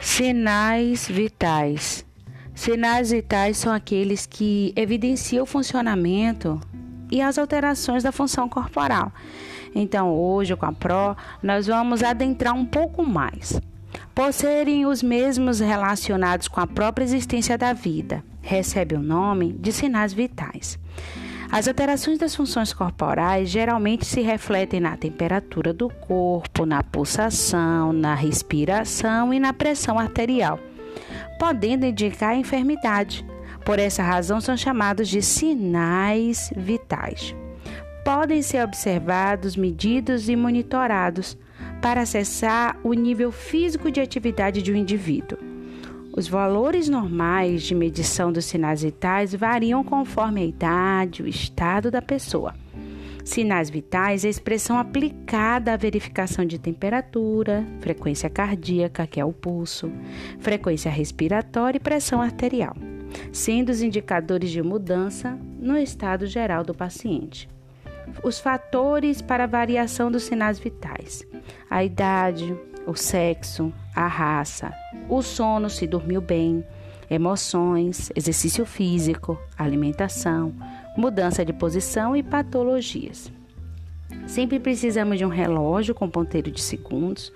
Sinais vitais. Sinais vitais são aqueles que evidenciam o funcionamento e as alterações da função corporal. Então, hoje com a PRO, nós vamos adentrar um pouco mais. Por serem os mesmos relacionados com a própria existência da vida, recebe o nome de sinais vitais. As alterações das funções corporais geralmente se refletem na temperatura do corpo, na pulsação, na respiração e na pressão arterial, podendo indicar enfermidade. Por essa razão, são chamados de sinais vitais. Podem ser observados, medidos e monitorados para acessar o nível físico de atividade de um indivíduo. Os valores normais de medição dos sinais vitais variam conforme a idade, o estado da pessoa. Sinais vitais é a expressão aplicada à verificação de temperatura, frequência cardíaca, que é o pulso, frequência respiratória e pressão arterial, sendo os indicadores de mudança no estado geral do paciente. Os fatores para a variação dos sinais vitais: a idade, o sexo, a raça, o sono, se dormiu bem, emoções, exercício físico, alimentação, mudança de posição e patologias. Sempre precisamos de um relógio com ponteiro de segundos,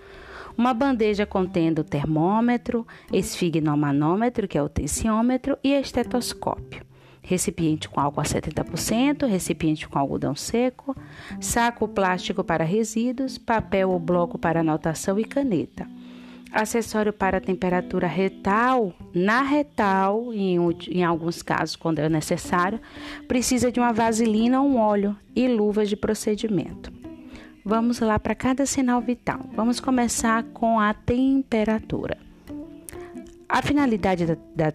uma bandeja contendo termômetro, esfigmomanômetro, que é o tensiômetro, e estetoscópio recipiente com álcool a 70%, recipiente com algodão seco, saco plástico para resíduos, papel ou bloco para anotação e caneta. Acessório para temperatura retal, na retal, em, em alguns casos, quando é necessário, precisa de uma vaselina ou um óleo e luvas de procedimento. Vamos lá para cada sinal vital. Vamos começar com a temperatura. A finalidade da, da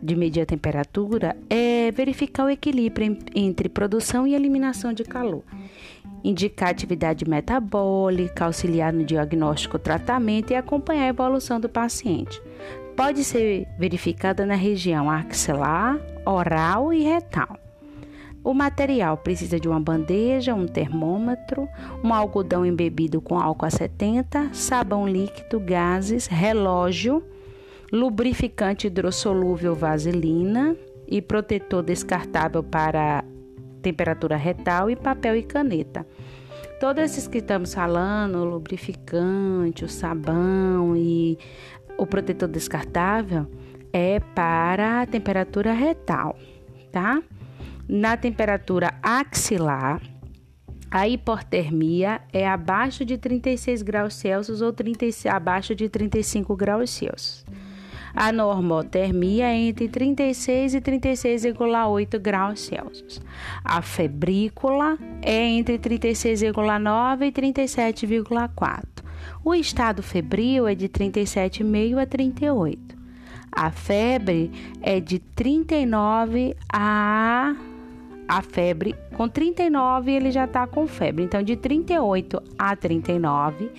de medir a temperatura é verificar o equilíbrio entre produção e eliminação de calor, indicar atividade metabólica, auxiliar no diagnóstico, tratamento e acompanhar a evolução do paciente. Pode ser verificada na região axilar, oral e retal. O material precisa de uma bandeja, um termômetro, um algodão embebido com álcool a 70, sabão líquido, gases, relógio lubrificante hidrossolúvel vaselina e protetor descartável para temperatura retal e papel e caneta. Todos esses que estamos falando, o lubrificante, o sabão e o protetor descartável é para a temperatura retal, tá? Na temperatura axilar, a hipotermia é abaixo de 36 graus Celsius ou 30, abaixo de 35 graus Celsius. A normotermia é entre 36 e 36,8 graus Celsius. A febrícula é entre 36,9 e 37,4. O estado febril é de 37,5 a 38. A febre é de 39 a a febre, com 39 ele já está com febre. Então, de 38 a 39,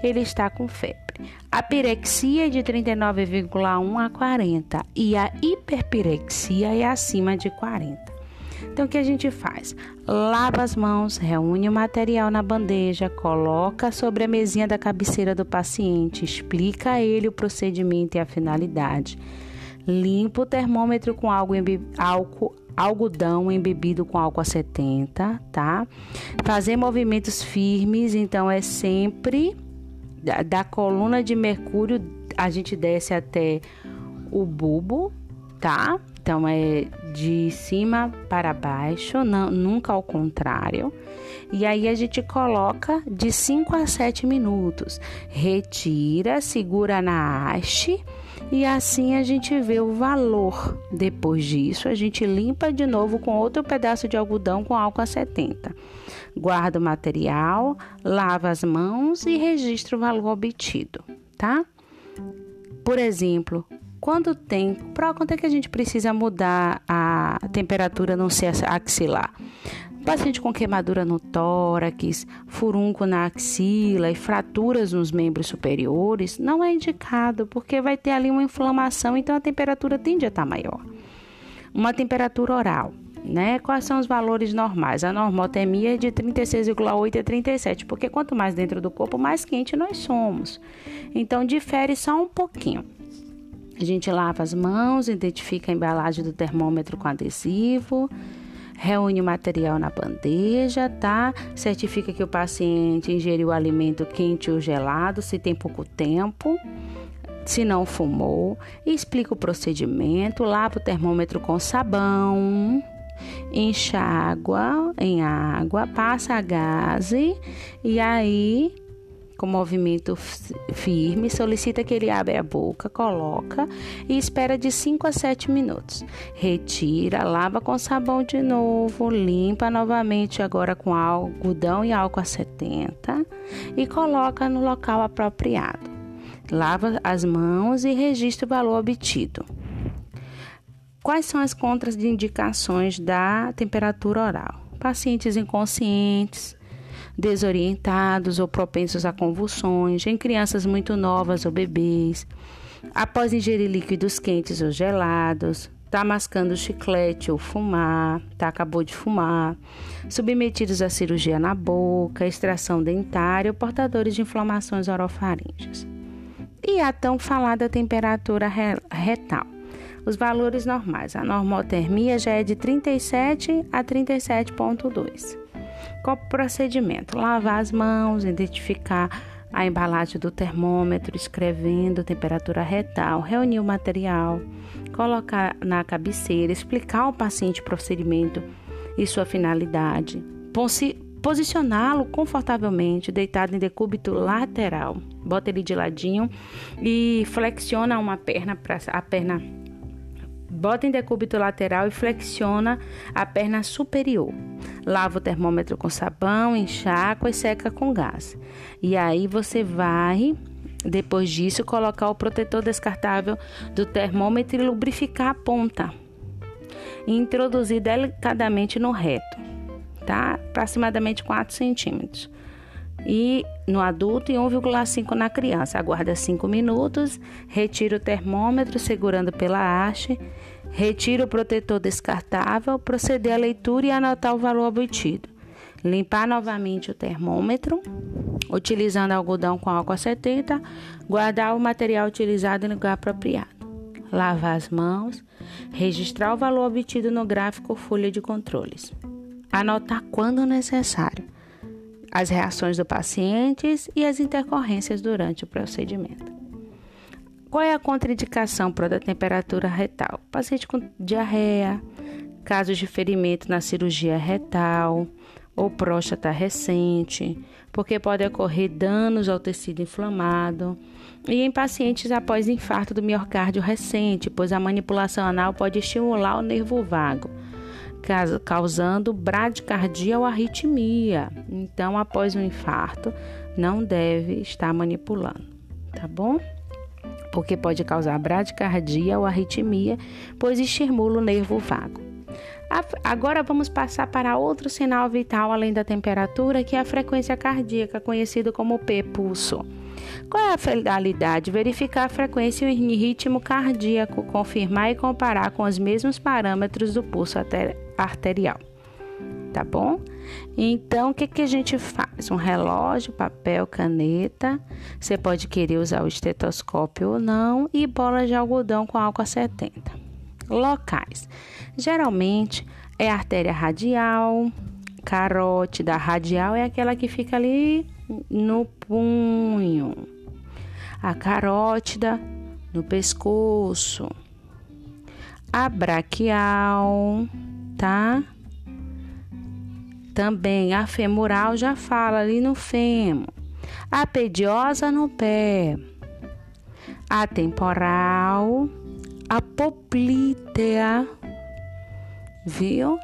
ele está com febre. A pirexia é de 39,1 a 40 e a hiperpirexia é acima de 40. Então, o que a gente faz? Lava as mãos, reúne o material na bandeja, coloca sobre a mesinha da cabeceira do paciente, explica a ele o procedimento e a finalidade. Limpa o termômetro com álcool algodão embebido com álcool a 70, tá? Fazer movimentos firmes, então é sempre da, da coluna de mercúrio, a gente desce até o bulbo, tá? Então é de cima para baixo, não, nunca ao contrário. E aí a gente coloca de 5 a 7 minutos. Retira, segura na haste e assim a gente vê o valor. Depois disso, a gente limpa de novo com outro pedaço de algodão com álcool a 70. Guarda o material, lava as mãos e registra o valor obtido, tá? Por exemplo, quando tem, para quanto é que a gente precisa mudar a temperatura no ser axilar? Paciente com queimadura no tórax, furúnculo na axila e fraturas nos membros superiores não é indicado, porque vai ter ali uma inflamação, então a temperatura tende a estar maior. Uma temperatura oral, né? Quais são os valores normais? A normotermia é de 36,8 a 37, porque quanto mais dentro do corpo, mais quente nós somos. Então difere só um pouquinho. A gente lava as mãos, identifica a embalagem do termômetro com adesivo, reúne o material na bandeja, tá? Certifica que o paciente ingeriu o alimento quente ou gelado, se tem pouco tempo, se não fumou, explica o procedimento, lava o termômetro com sabão, enxágua em água, passa a gase e aí com movimento firme, solicita que ele abra a boca, coloca e espera de 5 a 7 minutos. Retira, lava com sabão de novo, limpa novamente agora com algodão e álcool a 70 e coloca no local apropriado. Lava as mãos e registra o valor obtido. Quais são as contraindicações da temperatura oral? Pacientes inconscientes, desorientados ou propensos a convulsões, em crianças muito novas ou bebês, após ingerir líquidos quentes ou gelados, tá mascando chiclete ou fumar, tá acabou de fumar, submetidos à cirurgia na boca, extração dentária ou portadores de inflamações orofaríngeas. E a tão falada temperatura retal. Os valores normais, a normotermia já é de 37 a 37,2. Qual o procedimento? Lavar as mãos, identificar a embalagem do termômetro, escrevendo temperatura retal, reunir o material, colocar na cabeceira, explicar ao paciente o procedimento e sua finalidade, posicioná-lo confortavelmente, deitado em decúbito lateral. Bota ele de ladinho e flexiona uma perna para a perna Bota em decúbito lateral e flexiona a perna superior. Lava o termômetro com sabão, enxágua e seca com gás. E aí você vai, depois disso, colocar o protetor descartável do termômetro e lubrificar a ponta. E introduzir delicadamente no reto, tá? Aproximadamente 4 centímetros e no adulto e 1,5 na criança. Aguarda 5 minutos, retira o termômetro segurando pela haste, retira o protetor descartável, proceder à leitura e anotar o valor obtido. Limpar novamente o termômetro, utilizando algodão com álcool 70, guardar o material utilizado no lugar apropriado. Lavar as mãos, registrar o valor obtido no gráfico ou folha de controles. Anotar quando necessário as reações do paciente e as intercorrências durante o procedimento. Qual é a contraindicação para a temperatura retal? Paciente com diarreia, casos de ferimento na cirurgia retal ou próstata recente, porque pode ocorrer danos ao tecido inflamado, e em pacientes após infarto do miocárdio recente, pois a manipulação anal pode estimular o nervo vago causando bradicardia ou arritmia. Então, após um infarto, não deve estar manipulando, tá bom? Porque pode causar bradicardia ou arritmia, pois estimula o nervo vago. Agora vamos passar para outro sinal vital além da temperatura, que é a frequência cardíaca, conhecido como P-pulso. Qual é a finalidade? Verificar a frequência e ritmo cardíaco, confirmar e comparar com os mesmos parâmetros do pulso arterial. Tá bom? Então, o que, que a gente faz? Um relógio, papel, caneta. Você pode querer usar o estetoscópio ou não. E bola de algodão com álcool a 70. Locais. Geralmente é artéria radial, carótida radial é aquela que fica ali no punho, a carótida no pescoço, a braquial, tá? Também a femoral já fala ali no fêmur, a pediosa no pé, a temporal, a poplítea, viu?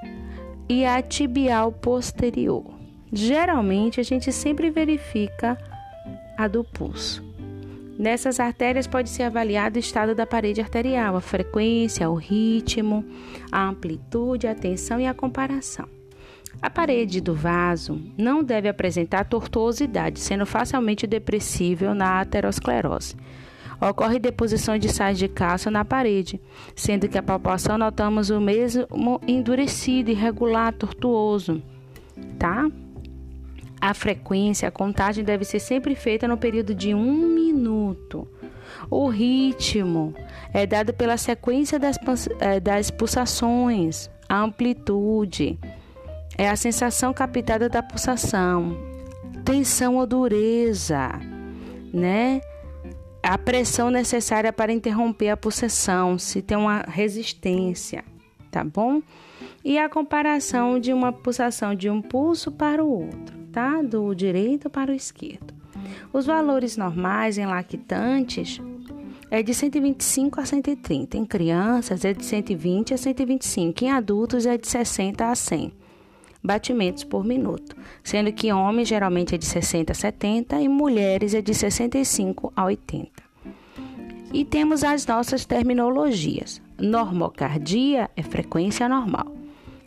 E a tibial posterior. Geralmente a gente sempre verifica a do pulso. Nessas artérias pode ser avaliado o estado da parede arterial, a frequência, o ritmo, a amplitude, a tensão e a comparação. A parede do vaso não deve apresentar tortuosidade, sendo facilmente depressível na aterosclerose. Ocorre deposição de sais de cálcio na parede, sendo que a palpação notamos o mesmo endurecido, irregular, tortuoso, tá? A frequência, a contagem deve ser sempre feita no período de um minuto. O ritmo é dado pela sequência das, é, das pulsações, a amplitude, é a sensação captada da pulsação, tensão ou dureza, né? A pressão necessária para interromper a pulsação, se tem uma resistência, tá bom? E a comparação de uma pulsação de um pulso para o outro, tá? Do direito para o esquerdo. Os valores normais em lactantes é de 125 a 130, em crianças é de 120 a 125, em adultos é de 60 a 100 batimentos por minuto, sendo que homens geralmente é de 60 a 70 e mulheres é de 65 a 80. E temos as nossas terminologias. Normocardia é frequência normal.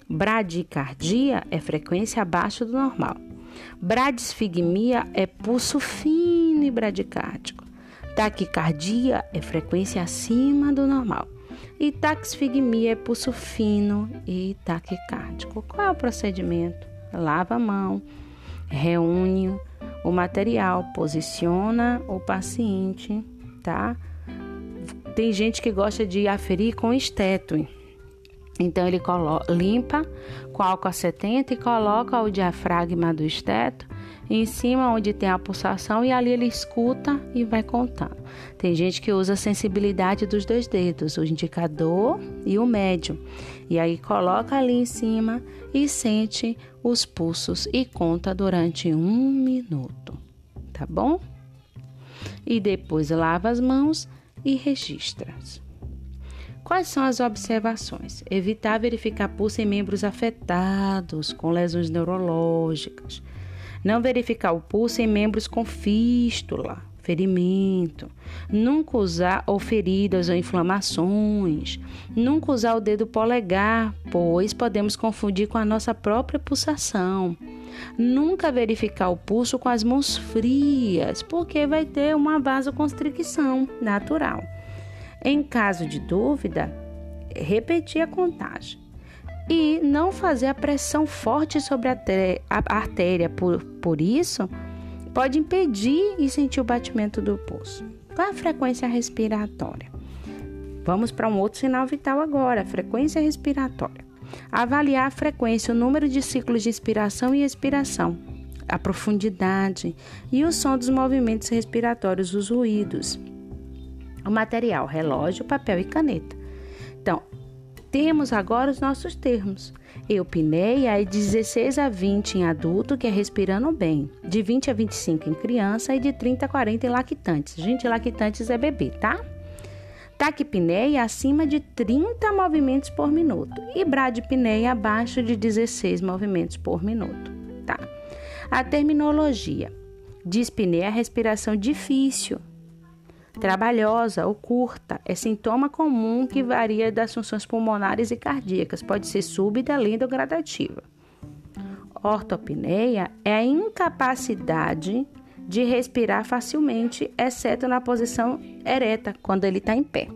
Bradicardia é frequência abaixo do normal. Bradisfigmia é pulso fino e bradicárdico. Taquicardia é frequência acima do normal. E taxfigmia é pulso fino e taquicárdico. Qual é o procedimento? Lava a mão, reúne o material, posiciona o paciente, tá? Tem gente que gosta de aferir com esteto. Então ele limpa com álcool a 70 e coloca o diafragma do esteto em cima onde tem a pulsação e ali ele escuta e vai contando. Tem gente que usa a sensibilidade dos dois dedos, o indicador e o médio. E aí coloca ali em cima e sente os pulsos e conta durante um minuto, tá bom? E depois lava as mãos e registra. Quais são as observações? Evitar verificar pulso em membros afetados com lesões neurológicas. Não verificar o pulso em membros com fístula, ferimento. Nunca usar ou feridas ou inflamações. Nunca usar o dedo polegar, pois podemos confundir com a nossa própria pulsação. Nunca verificar o pulso com as mãos frias, porque vai ter uma vasoconstricção natural. Em caso de dúvida, repetir a contagem e não fazer a pressão forte sobre a artéria. Por, por isso, pode impedir e sentir o batimento do pulso. Qual é a frequência respiratória? Vamos para um outro sinal vital agora, frequência respiratória. Avaliar a frequência, o número de ciclos de inspiração e expiração, a profundidade e o som dos movimentos respiratórios, os ruídos o material, relógio, papel e caneta. Então, temos agora os nossos termos. Eupneia é de 16 a 20 em adulto, que é respirando bem, de 20 a 25 em criança e de 30 a 40 em lactantes. Gente, lactantes é bebê, tá? Taquipneia acima de 30 movimentos por minuto e bradipneia abaixo de 16 movimentos por minuto, tá? A terminologia. Dispneia é respiração difícil, trabalhosa ou curta. É sintoma comum que varia das funções pulmonares e cardíacas, pode ser súbita, lenta ou gradativa. Ortopneia é a incapacidade de respirar facilmente, exceto na posição ereta, quando ele está em pé.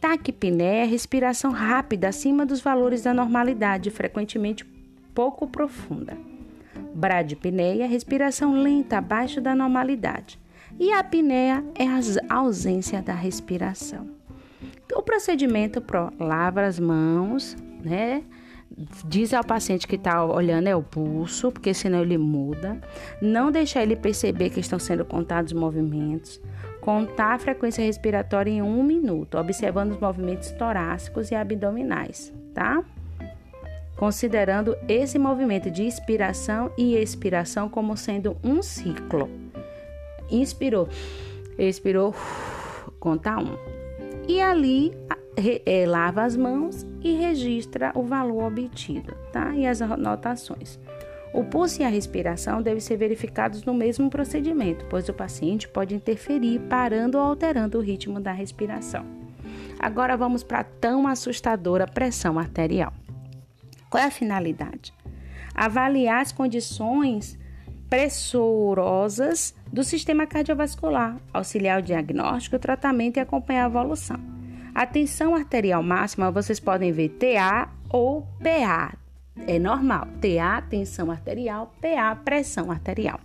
Taquipneia é respiração rápida acima dos valores da normalidade, frequentemente pouco profunda. Bradipneia é respiração lenta abaixo da normalidade e a apneia é a ausência da respiração. O procedimento pro lava as mãos, né? Diz ao paciente que está olhando é o pulso, porque senão ele muda. Não deixar ele perceber que estão sendo contados os movimentos. Contar a frequência respiratória em um minuto, observando os movimentos torácicos e abdominais, tá? Considerando esse movimento de inspiração e expiração como sendo um ciclo inspirou, expirou, conta um. E ali é, lava as mãos e registra o valor obtido, tá? E as anotações. O pulso e a respiração devem ser verificados no mesmo procedimento, pois o paciente pode interferir parando ou alterando o ritmo da respiração. Agora vamos para a tão assustadora pressão arterial. Qual é a finalidade? Avaliar as condições pressurosas do sistema cardiovascular, auxiliar o diagnóstico, o tratamento e acompanhar a evolução. A tensão arterial máxima vocês podem ver TA ou PA. É normal. TA, tensão arterial, PA, pressão arterial.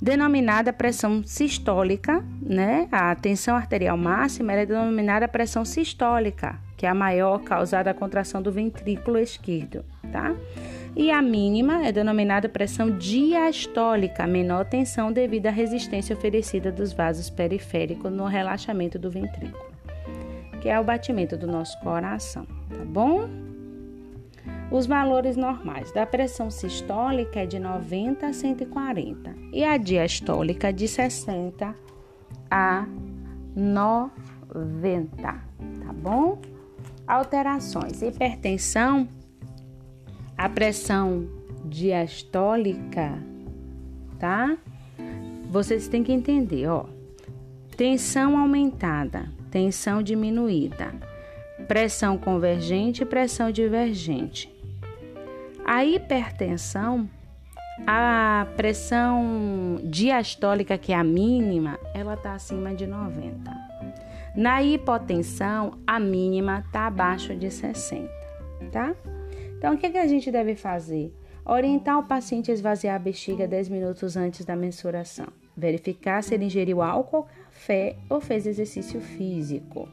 denominada pressão sistólica, né? A tensão arterial máxima é denominada pressão sistólica, que é a maior causada a contração do ventrículo esquerdo, tá? E a mínima é denominada pressão diastólica, menor tensão devido à resistência oferecida dos vasos periféricos no relaxamento do ventrículo, que é o batimento do nosso coração, tá bom? Os valores normais da pressão sistólica é de 90 a 140 e a diastólica de 60 a 90, tá bom? Alterações: hipertensão, a pressão diastólica, tá? Vocês têm que entender, ó. Tensão aumentada, tensão diminuída, pressão convergente e pressão divergente. A hipertensão, a pressão diastólica, que é a mínima, ela está acima de 90. Na hipotensão, a mínima está abaixo de 60, tá? Então, o que, que a gente deve fazer? Orientar o paciente a esvaziar a bexiga 10 minutos antes da mensuração. Verificar se ele ingeriu álcool, café ou fez exercício físico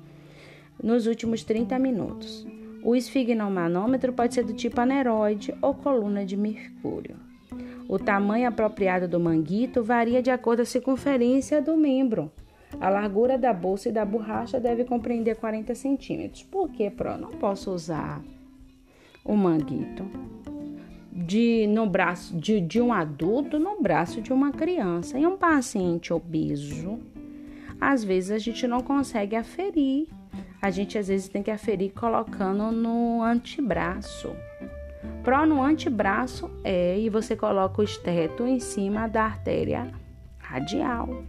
nos últimos 30 minutos. O esfigmomanômetro pode ser do tipo aneroide ou coluna de mercúrio. O tamanho apropriado do manguito varia de acordo com a circunferência do membro. A largura da bolsa e da borracha deve compreender 40 centímetros. Por que, Pro? Não posso usar o manguito de, no braço de, de um adulto no braço de uma criança. E um paciente obeso, às vezes a gente não consegue aferir a gente às vezes tem que aferir colocando no antebraço. Pro no antebraço é e você coloca o esteto em cima da artéria radial.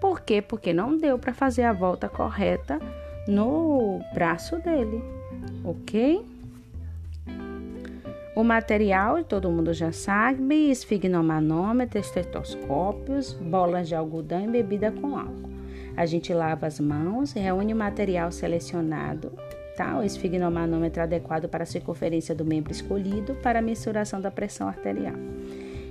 Por quê? Porque não deu para fazer a volta correta no braço dele, ok? O material, todo mundo já sabe, esfigmomanômetro, estetoscópios, bolas de algodão e bebida com álcool. A gente lava as mãos, reúne o material selecionado, tá? o esfigmomanômetro adequado para a circunferência do membro escolhido para a mensuração da pressão arterial.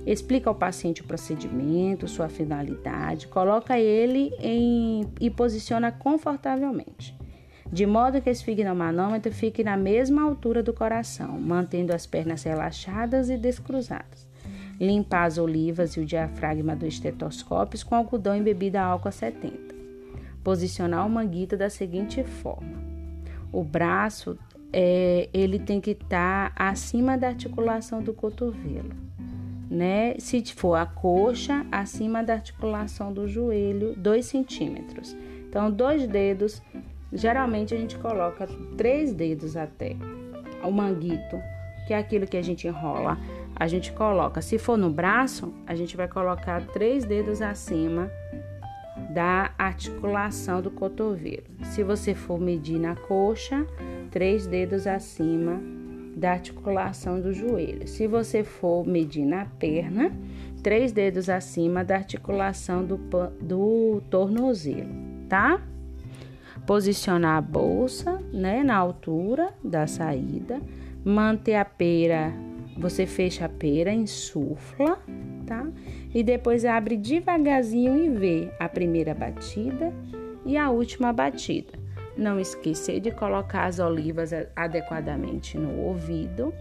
Explica ao paciente o procedimento, sua finalidade, coloca ele em e posiciona confortavelmente, de modo que o esfigmomanômetro fique na mesma altura do coração, mantendo as pernas relaxadas e descruzadas. Limpar as olivas e o diafragma do estetoscópio com algodão embebida a álcool a 70 posicionar o manguito da seguinte forma: o braço é, ele tem que estar tá acima da articulação do cotovelo, né? Se for a coxa, acima da articulação do joelho, 2 centímetros. Então, dois dedos, geralmente a gente coloca três dedos até o manguito, que é aquilo que a gente enrola. A gente coloca, se for no braço, a gente vai colocar três dedos acima da articulação do cotovelo. Se você for medir na coxa, três dedos acima da articulação do joelho. Se você for medir na perna, três dedos acima da articulação do, do tornozelo, tá? Posicionar a bolsa, né, na altura da saída, manter a pera, você fecha a pera, insufla, tá? e depois abre devagarzinho e vê a primeira batida e a última batida. Não esquecer de colocar as olivas adequadamente no ouvido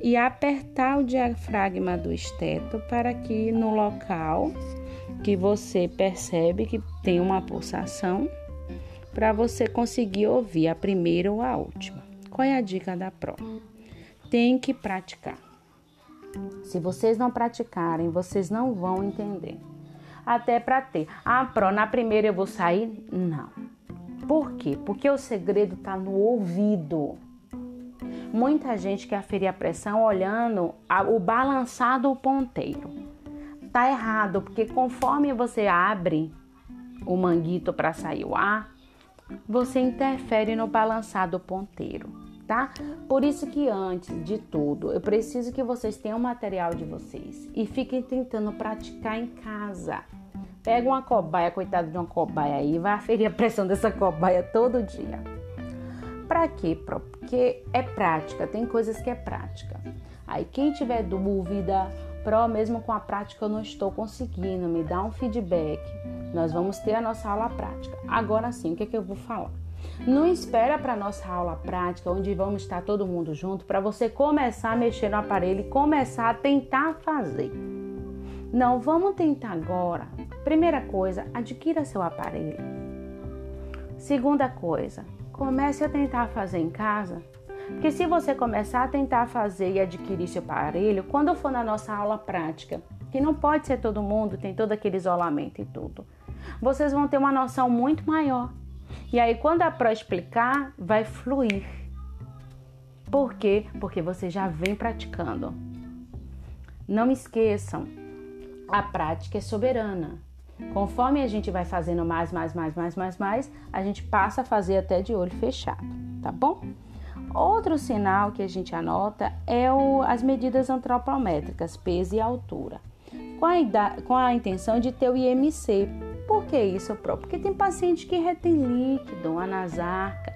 e apertar o diafragma do esteto para que no local que você percebe que tem uma pulsação, para você conseguir ouvir a primeira ou a última. Qual é a dica da prova? Tem que praticar. Se vocês não praticarem, vocês não vão entender. Até para ter. Ah, pro, na primeira eu vou sair? Não. Por quê? Porque o segredo está no ouvido. Muita gente quer aferir a pressão olhando o balançar do ponteiro. Tá errado, porque conforme você abre o manguito para sair o ar, você interfere no balançar do ponteiro tá? Por isso que antes de tudo, eu preciso que vocês tenham o material de vocês e fiquem tentando praticar em casa. Pega uma cobaia, coitado de uma cobaia aí, vai aferir a pressão dessa cobaia todo dia. Para quê? Porque é prática, tem coisas que é prática. Aí quem tiver dúvida, Pro, mesmo com a prática eu não estou conseguindo, me dá um feedback. Nós vamos ter a nossa aula prática. Agora sim, o que, é que eu vou falar? Não espera para nossa aula prática, onde vamos estar todo mundo junto, para você começar a mexer no aparelho e começar a tentar fazer. Não, vamos tentar agora. Primeira coisa, adquira seu aparelho. Segunda coisa, comece a tentar fazer em casa. Porque se você começar a tentar fazer e adquirir seu aparelho, quando for na nossa aula prática, que não pode ser todo mundo, tem todo aquele isolamento e tudo, vocês vão ter uma noção muito maior e aí, quando a Pro explicar, vai fluir. Por quê? Porque você já vem praticando. Não esqueçam, a prática é soberana. Conforme a gente vai fazendo mais, mais, mais, mais, mais, mais, a gente passa a fazer até de olho fechado, tá bom? Outro sinal que a gente anota é o, as medidas antropométricas, peso e altura, com a, com a intenção de ter o IMC, por que isso, próprio? Porque tem paciente que retém líquido, anasarca,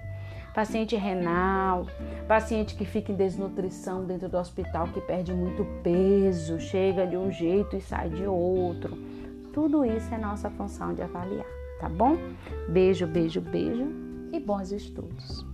paciente renal, paciente que fica em desnutrição dentro do hospital, que perde muito peso, chega de um jeito e sai de outro. Tudo isso é nossa função de avaliar, tá bom? Beijo, beijo, beijo e bons estudos.